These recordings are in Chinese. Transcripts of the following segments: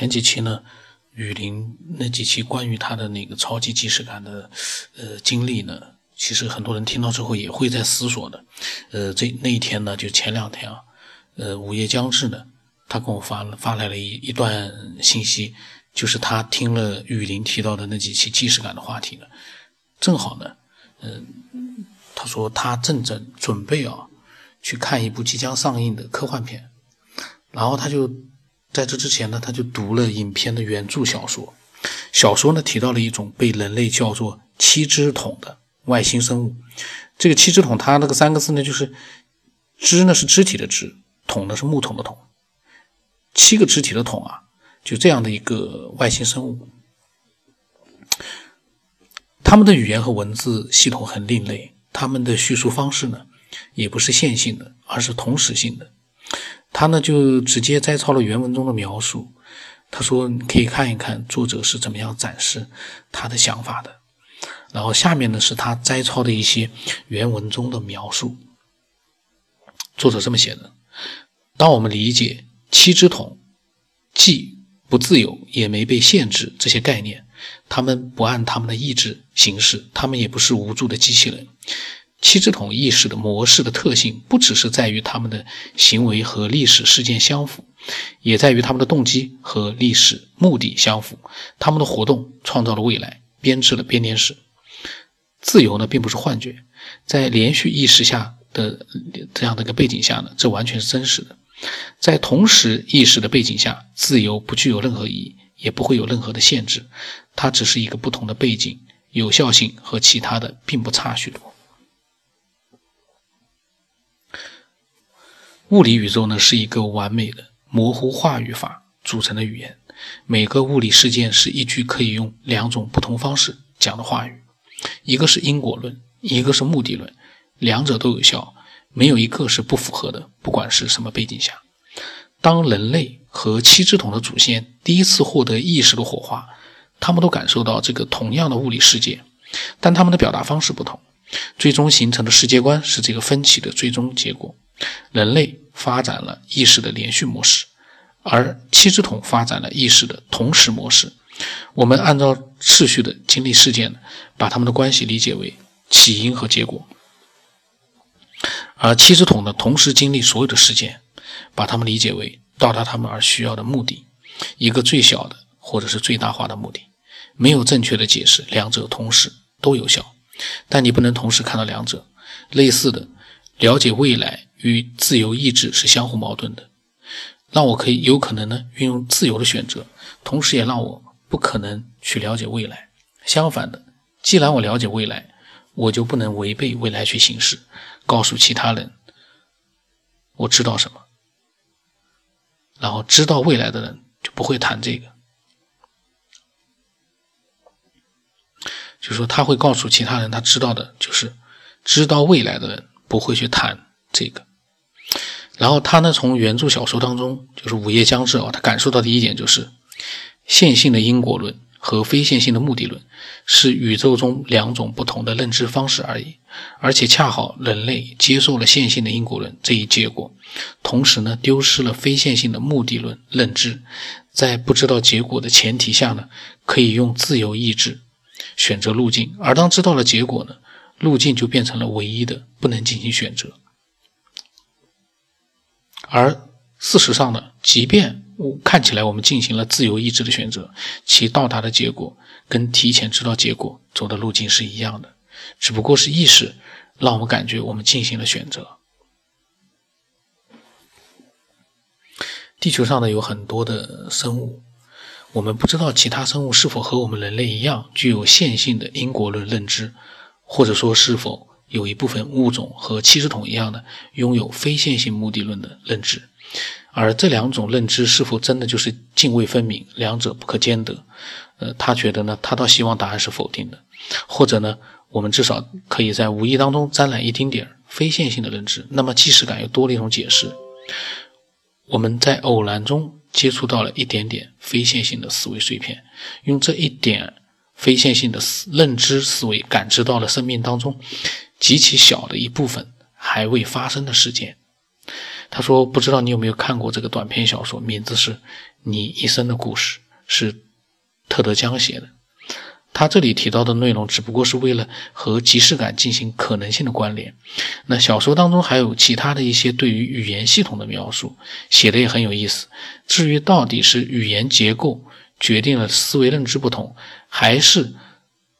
前几期呢，雨林那几期关于他的那个超级即视感的呃经历呢，其实很多人听到之后也会在思索的。呃，这那一天呢，就前两天啊，呃，午夜将至呢，他跟我发了发来了一一段信息，就是他听了雨林提到的那几期即视感的话题呢，正好呢，嗯，他说他正在准备啊，去看一部即将上映的科幻片，然后他就。在这之前呢，他就读了影片的原著小说。小说呢提到了一种被人类叫做七只桶的外星生物。这个七只桶，它那个三个字呢，就是“肢”呢是肢体的“肢”，“桶”呢是木桶的“桶”。七个肢体的桶啊，就这样的一个外星生物。他们的语言和文字系统很另类，他们的叙述方式呢，也不是线性的，而是同时性的。他呢就直接摘抄了原文中的描述，他说：“你可以看一看作者是怎么样展示他的想法的。”然后下面呢是他摘抄的一些原文中的描述。作者这么写的：“当我们理解七只桶既不自由也没被限制这些概念，他们不按他们的意志行事，他们也不是无助的机器人。”七支桶意识的模式的特性，不只是在于他们的行为和历史事件相符，也在于他们的动机和历史目的相符。他们的活动创造了未来，编织了编年史。自由呢，并不是幻觉，在连续意识下的这样的一个背景下呢，这完全是真实的。在同时意识的背景下，自由不具有任何意义，也不会有任何的限制。它只是一个不同的背景，有效性和其他的并不差许多。物理宇宙呢是一个完美的模糊话语法组成的语言，每个物理事件是一句可以用两种不同方式讲的话语，一个是因果论，一个是目的论，两者都有效，没有一个是不符合的，不管是什么背景下。当人类和七只桶的祖先第一次获得意识的火花，他们都感受到这个同样的物理世界，但他们的表达方式不同，最终形成的世界观是这个分歧的最终结果。人类发展了意识的连续模式，而七只桶发展了意识的同时模式。我们按照次序的经历事件，把它们的关系理解为起因和结果；而七只桶呢，同时经历所有的事件，把它们理解为到达他们而需要的目的，一个最小的或者是最大化的目的。没有正确的解释，两者同时都有效，但你不能同时看到两者。类似的，了解未来。与自由意志是相互矛盾的，让我可以有可能呢运用自由的选择，同时也让我不可能去了解未来。相反的，既然我了解未来，我就不能违背未来去行事，告诉其他人我知道什么，然后知道未来的人就不会谈这个，就说他会告诉其他人他知道的，就是知道未来的人不会去谈这个。然后他呢，从原著小说当中，就是《午夜将至》啊，他感受到的一点就是，线性的因果论和非线性的目的论是宇宙中两种不同的认知方式而已，而且恰好人类接受了线性的因果论这一结果，同时呢，丢失了非线性的目的论认知，在不知道结果的前提下呢，可以用自由意志选择路径，而当知道了结果呢，路径就变成了唯一的，不能进行选择。而事实上呢，即便看起来我们进行了自由意志的选择，其到达的结果跟提前知道结果走的路径是一样的，只不过是意识让我们感觉我们进行了选择。地球上呢有很多的生物，我们不知道其他生物是否和我们人类一样具有线性的因果论认知，或者说是否。有一部分物种和七只桶一样的拥有非线性目的论的认知，而这两种认知是否真的就是泾渭分明，两者不可兼得？呃，他觉得呢，他倒希望答案是否定的，或者呢，我们至少可以在无意当中沾染一丁点儿非线性的认知，那么即视感又多了一种解释。我们在偶然中接触到了一点点非线性的思维碎片，用这一点非线性的思认知思维感知到了生命当中。极其小的一部分还未发生的事件，他说不知道你有没有看过这个短篇小说，名字是《你一生的故事》，是特德·江写的。他这里提到的内容只不过是为了和即视感进行可能性的关联。那小说当中还有其他的一些对于语言系统的描述，写的也很有意思。至于到底是语言结构决定了思维认知不同，还是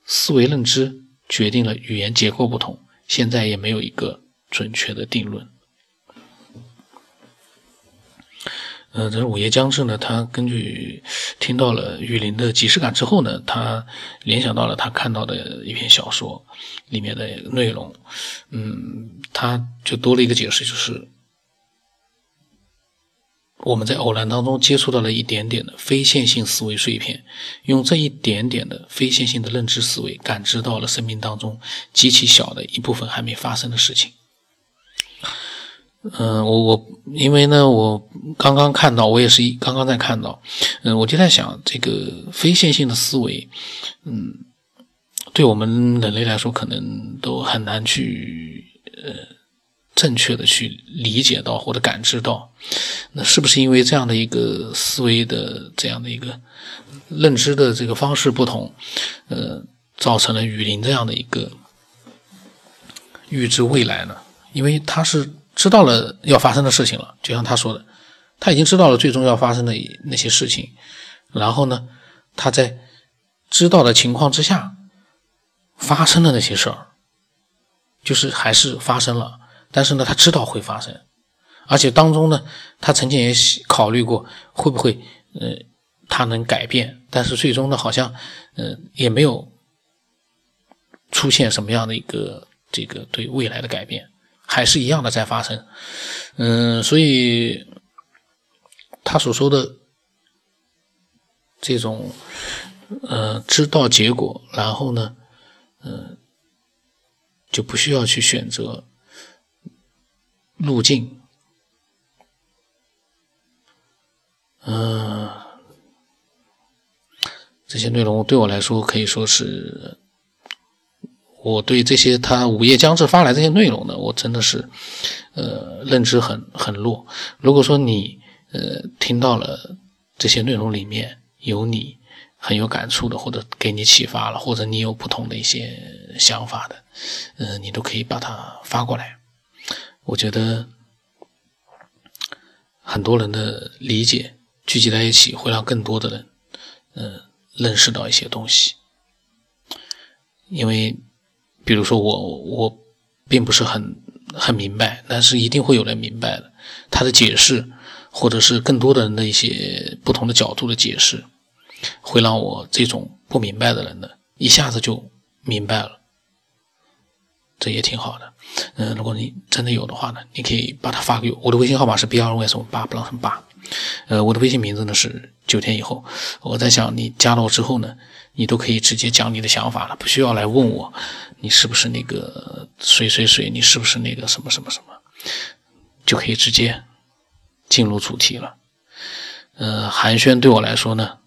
思维认知决定了语言结构不同，现在也没有一个准确的定论。呃，这是午夜将至呢。他根据听到了雨林的即视感之后呢，他联想到了他看到的一篇小说里面的内容。嗯，他就多了一个解释，就是我们在偶然当中接触到了一点点的非线性思维碎片，用这一点点的非线性的认知思维，感知到了生命当中极其小的一部分还没发生的事情。嗯，我我因为呢，我刚刚看到，我也是一刚刚在看到，嗯，我就在想，这个非线性的思维，嗯，对我们人类来说，可能都很难去呃正确的去理解到或者感知到，那是不是因为这样的一个思维的这样的一个认知的这个方式不同，呃，造成了雨林这样的一个预知未来呢？因为他是。知道了要发生的事情了，就像他说的，他已经知道了最终要发生的那些事情，然后呢，他在知道的情况之下发生的那些事儿，就是还是发生了，但是呢，他知道会发生，而且当中呢，他曾经也考虑过会不会，呃，他能改变，但是最终呢，好像，呃，也没有出现什么样的一个这个对未来的改变。还是一样的在发生，嗯，所以他所说的这种，呃，知道结果，然后呢，嗯，就不需要去选择路径，嗯，这些内容对我来说可以说是。我对这些他午夜将至发来这些内容呢，我真的是，呃，认知很很弱。如果说你呃听到了这些内容里面有你很有感触的，或者给你启发了，或者你有不同的一些想法的，呃，你都可以把它发过来。我觉得很多人的理解聚集在一起，会让更多的人，呃，认识到一些东西，因为。比如说我我并不是很很明白，但是一定会有人明白的。他的解释，或者是更多的人的一些不同的角度的解释，会让我这种不明白的人呢，一下子就明白了。这也挺好的。嗯，如果你真的有的话呢，你可以把它发给我。我的微信号码是 b 二 y 什么八不让什么八。呃，我的微信名字呢是九天以后。我在想，你加了我之后呢，你都可以直接讲你的想法了，不需要来问我，你是不是那个谁谁谁，你是不是那个什么什么什么，就可以直接进入主题了。呃，寒暄对我来说呢，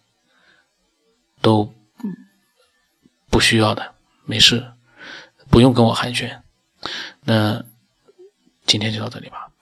都不需要的，没事，不用跟我寒暄。那今天就到这里吧。